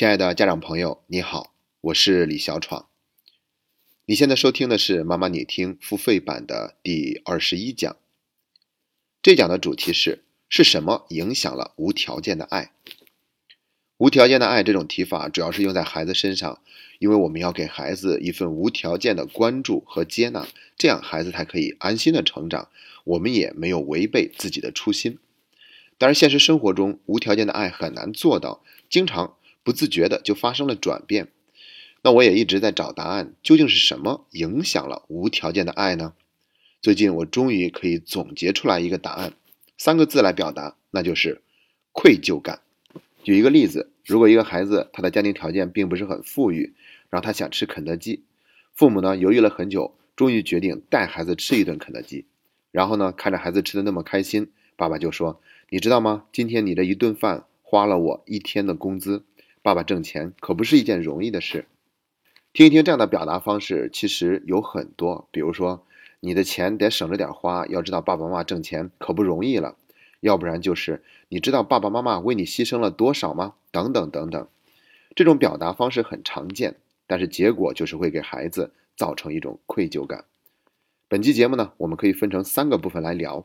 亲爱的家长朋友，你好，我是李小闯。你现在收听的是妈妈你听付费版的第二十一讲。这讲的主题是：是什么影响了无条件的爱？无条件的爱这种提法主要是用在孩子身上，因为我们要给孩子一份无条件的关注和接纳，这样孩子才可以安心的成长，我们也没有违背自己的初心。但是现实生活中，无条件的爱很难做到，经常。不自觉的就发生了转变，那我也一直在找答案，究竟是什么影响了无条件的爱呢？最近我终于可以总结出来一个答案，三个字来表达，那就是愧疚感。举一个例子，如果一个孩子他的家庭条件并不是很富裕，然后他想吃肯德基，父母呢犹豫了很久，终于决定带孩子吃一顿肯德基，然后呢看着孩子吃的那么开心，爸爸就说：“你知道吗？今天你这一顿饭花了我一天的工资。”爸爸挣钱可不是一件容易的事，听一听这样的表达方式，其实有很多。比如说，你的钱得省着点花，要知道爸爸妈妈挣钱可不容易了；要不然就是，你知道爸爸妈妈为你牺牲了多少吗？等等等等。这种表达方式很常见，但是结果就是会给孩子造成一种愧疚感。本期节目呢，我们可以分成三个部分来聊。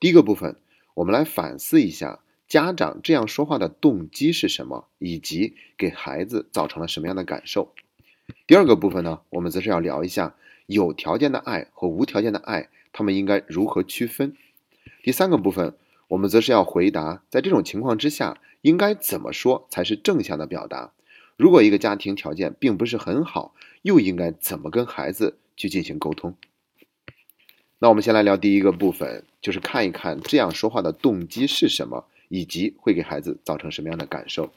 第一个部分，我们来反思一下。家长这样说话的动机是什么，以及给孩子造成了什么样的感受？第二个部分呢，我们则是要聊一下有条件的爱和无条件的爱，他们应该如何区分？第三个部分，我们则是要回答，在这种情况之下，应该怎么说才是正向的表达？如果一个家庭条件并不是很好，又应该怎么跟孩子去进行沟通？那我们先来聊第一个部分，就是看一看这样说话的动机是什么。以及会给孩子造成什么样的感受？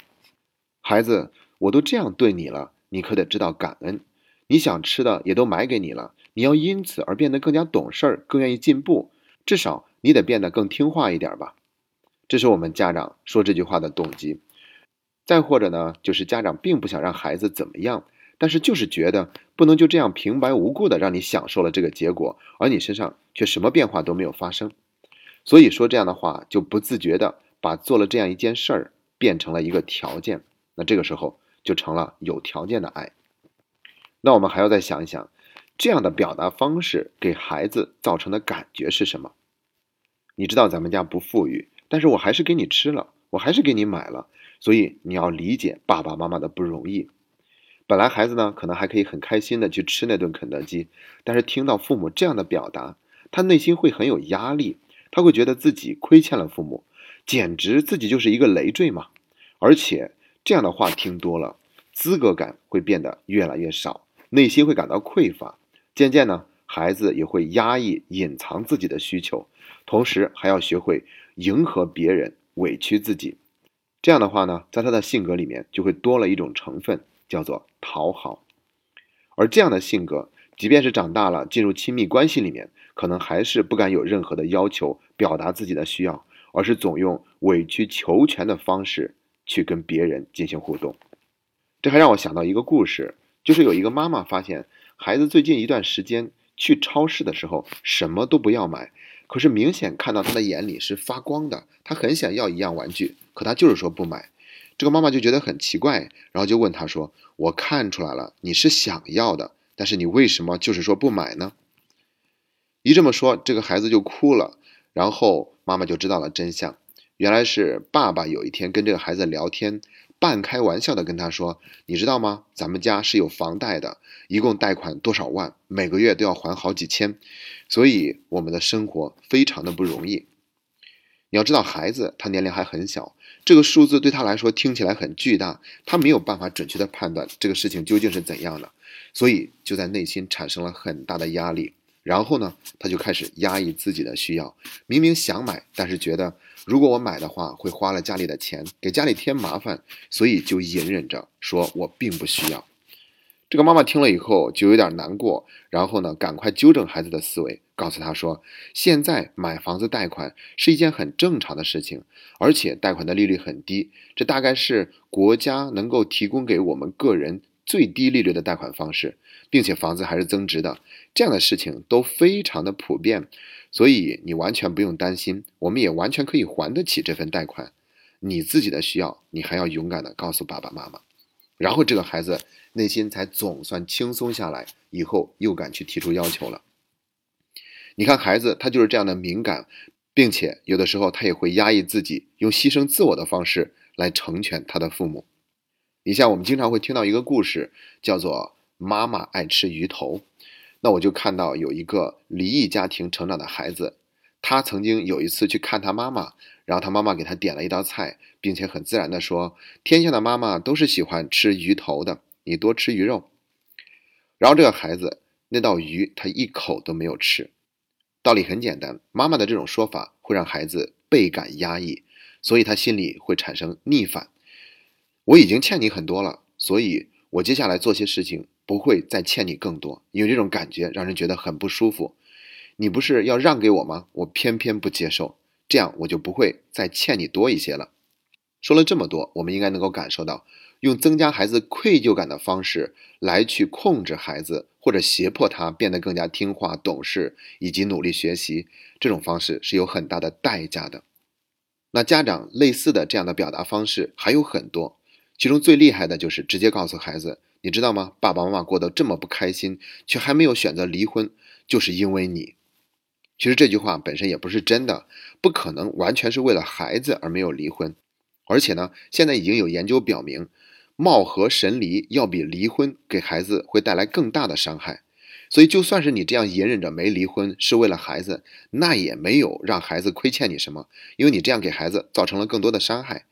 孩子，我都这样对你了，你可得知道感恩。你想吃的也都买给你了，你要因此而变得更加懂事儿，更愿意进步。至少你得变得更听话一点吧。这是我们家长说这句话的动机。再或者呢，就是家长并不想让孩子怎么样，但是就是觉得不能就这样平白无故的让你享受了这个结果，而你身上却什么变化都没有发生。所以说这样的话，就不自觉的。把做了这样一件事儿变成了一个条件，那这个时候就成了有条件的爱。那我们还要再想一想，这样的表达方式给孩子造成的感觉是什么？你知道咱们家不富裕，但是我还是给你吃了，我还是给你买了，所以你要理解爸爸妈妈的不容易。本来孩子呢可能还可以很开心的去吃那顿肯德基，但是听到父母这样的表达，他内心会很有压力，他会觉得自己亏欠了父母。简直自己就是一个累赘嘛！而且这样的话听多了，资格感会变得越来越少，内心会感到匮乏。渐渐呢，孩子也会压抑、隐藏自己的需求，同时还要学会迎合别人、委屈自己。这样的话呢，在他的性格里面就会多了一种成分，叫做讨好。而这样的性格，即便是长大了进入亲密关系里面，可能还是不敢有任何的要求，表达自己的需要。而是总用委曲求全的方式去跟别人进行互动，这还让我想到一个故事，就是有一个妈妈发现孩子最近一段时间去超市的时候什么都不要买，可是明显看到他的眼里是发光的，他很想要一样玩具，可他就是说不买。这个妈妈就觉得很奇怪，然后就问他说：“我看出来了，你是想要的，但是你为什么就是说不买呢？”一这么说，这个孩子就哭了。然后妈妈就知道了真相，原来是爸爸有一天跟这个孩子聊天，半开玩笑的跟他说：“你知道吗？咱们家是有房贷的，一共贷款多少万，每个月都要还好几千，所以我们的生活非常的不容易。你要知道，孩子他年龄还很小，这个数字对他来说听起来很巨大，他没有办法准确的判断这个事情究竟是怎样的，所以就在内心产生了很大的压力。”然后呢，他就开始压抑自己的需要。明明想买，但是觉得如果我买的话，会花了家里的钱，给家里添麻烦，所以就隐忍着说我并不需要。这个妈妈听了以后就有点难过，然后呢，赶快纠正孩子的思维，告诉他说：现在买房子贷款是一件很正常的事情，而且贷款的利率很低，这大概是国家能够提供给我们个人最低利率的贷款方式。并且房子还是增值的，这样的事情都非常的普遍，所以你完全不用担心，我们也完全可以还得起这份贷款。你自己的需要，你还要勇敢的告诉爸爸妈妈。然后这个孩子内心才总算轻松下来，以后又敢去提出要求了。你看，孩子他就是这样的敏感，并且有的时候他也会压抑自己，用牺牲自我的方式来成全他的父母。你像我们经常会听到一个故事，叫做“妈妈爱吃鱼头”。那我就看到有一个离异家庭成长的孩子，他曾经有一次去看他妈妈，然后他妈妈给他点了一道菜，并且很自然的说：“天下的妈妈都是喜欢吃鱼头的，你多吃鱼肉。”然后这个孩子那道鱼他一口都没有吃。道理很简单，妈妈的这种说法会让孩子倍感压抑，所以他心里会产生逆反。我已经欠你很多了，所以我接下来做些事情。不会再欠你更多，因为这种感觉让人觉得很不舒服。你不是要让给我吗？我偏偏不接受，这样我就不会再欠你多一些了。说了这么多，我们应该能够感受到，用增加孩子愧疚感的方式来去控制孩子，或者胁迫他变得更加听话、懂事以及努力学习，这种方式是有很大的代价的。那家长类似的这样的表达方式还有很多，其中最厉害的就是直接告诉孩子。你知道吗？爸爸妈妈过得这么不开心，却还没有选择离婚，就是因为你。其实这句话本身也不是真的，不可能完全是为了孩子而没有离婚。而且呢，现在已经有研究表明，貌合神离要比离婚给孩子会带来更大的伤害。所以，就算是你这样隐忍着没离婚是为了孩子，那也没有让孩子亏欠你什么，因为你这样给孩子造成了更多的伤害。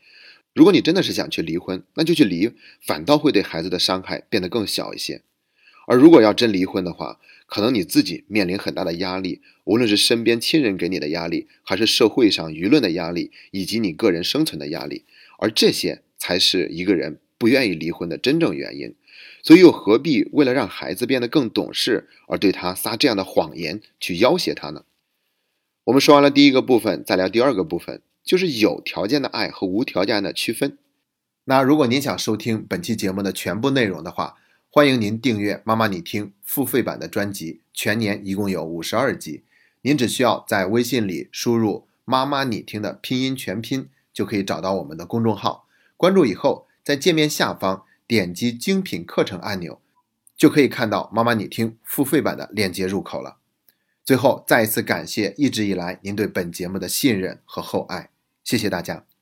如果你真的是想去离婚，那就去离，反倒会对孩子的伤害变得更小一些。而如果要真离婚的话，可能你自己面临很大的压力，无论是身边亲人给你的压力，还是社会上舆论的压力，以及你个人生存的压力，而这些才是一个人不愿意离婚的真正原因。所以又何必为了让孩子变得更懂事，而对他撒这样的谎言去要挟他呢？我们说完了第一个部分，再聊第二个部分。就是有条件的爱和无条件的区分。那如果您想收听本期节目的全部内容的话，欢迎您订阅“妈妈你听”付费版的专辑，全年一共有五十二集。您只需要在微信里输入“妈妈你听”的拼音全拼，就可以找到我们的公众号。关注以后，在界面下方点击精品课程按钮，就可以看到“妈妈你听”付费版的链接入口了。最后，再一次感谢一直以来您对本节目的信任和厚爱。谢谢大家。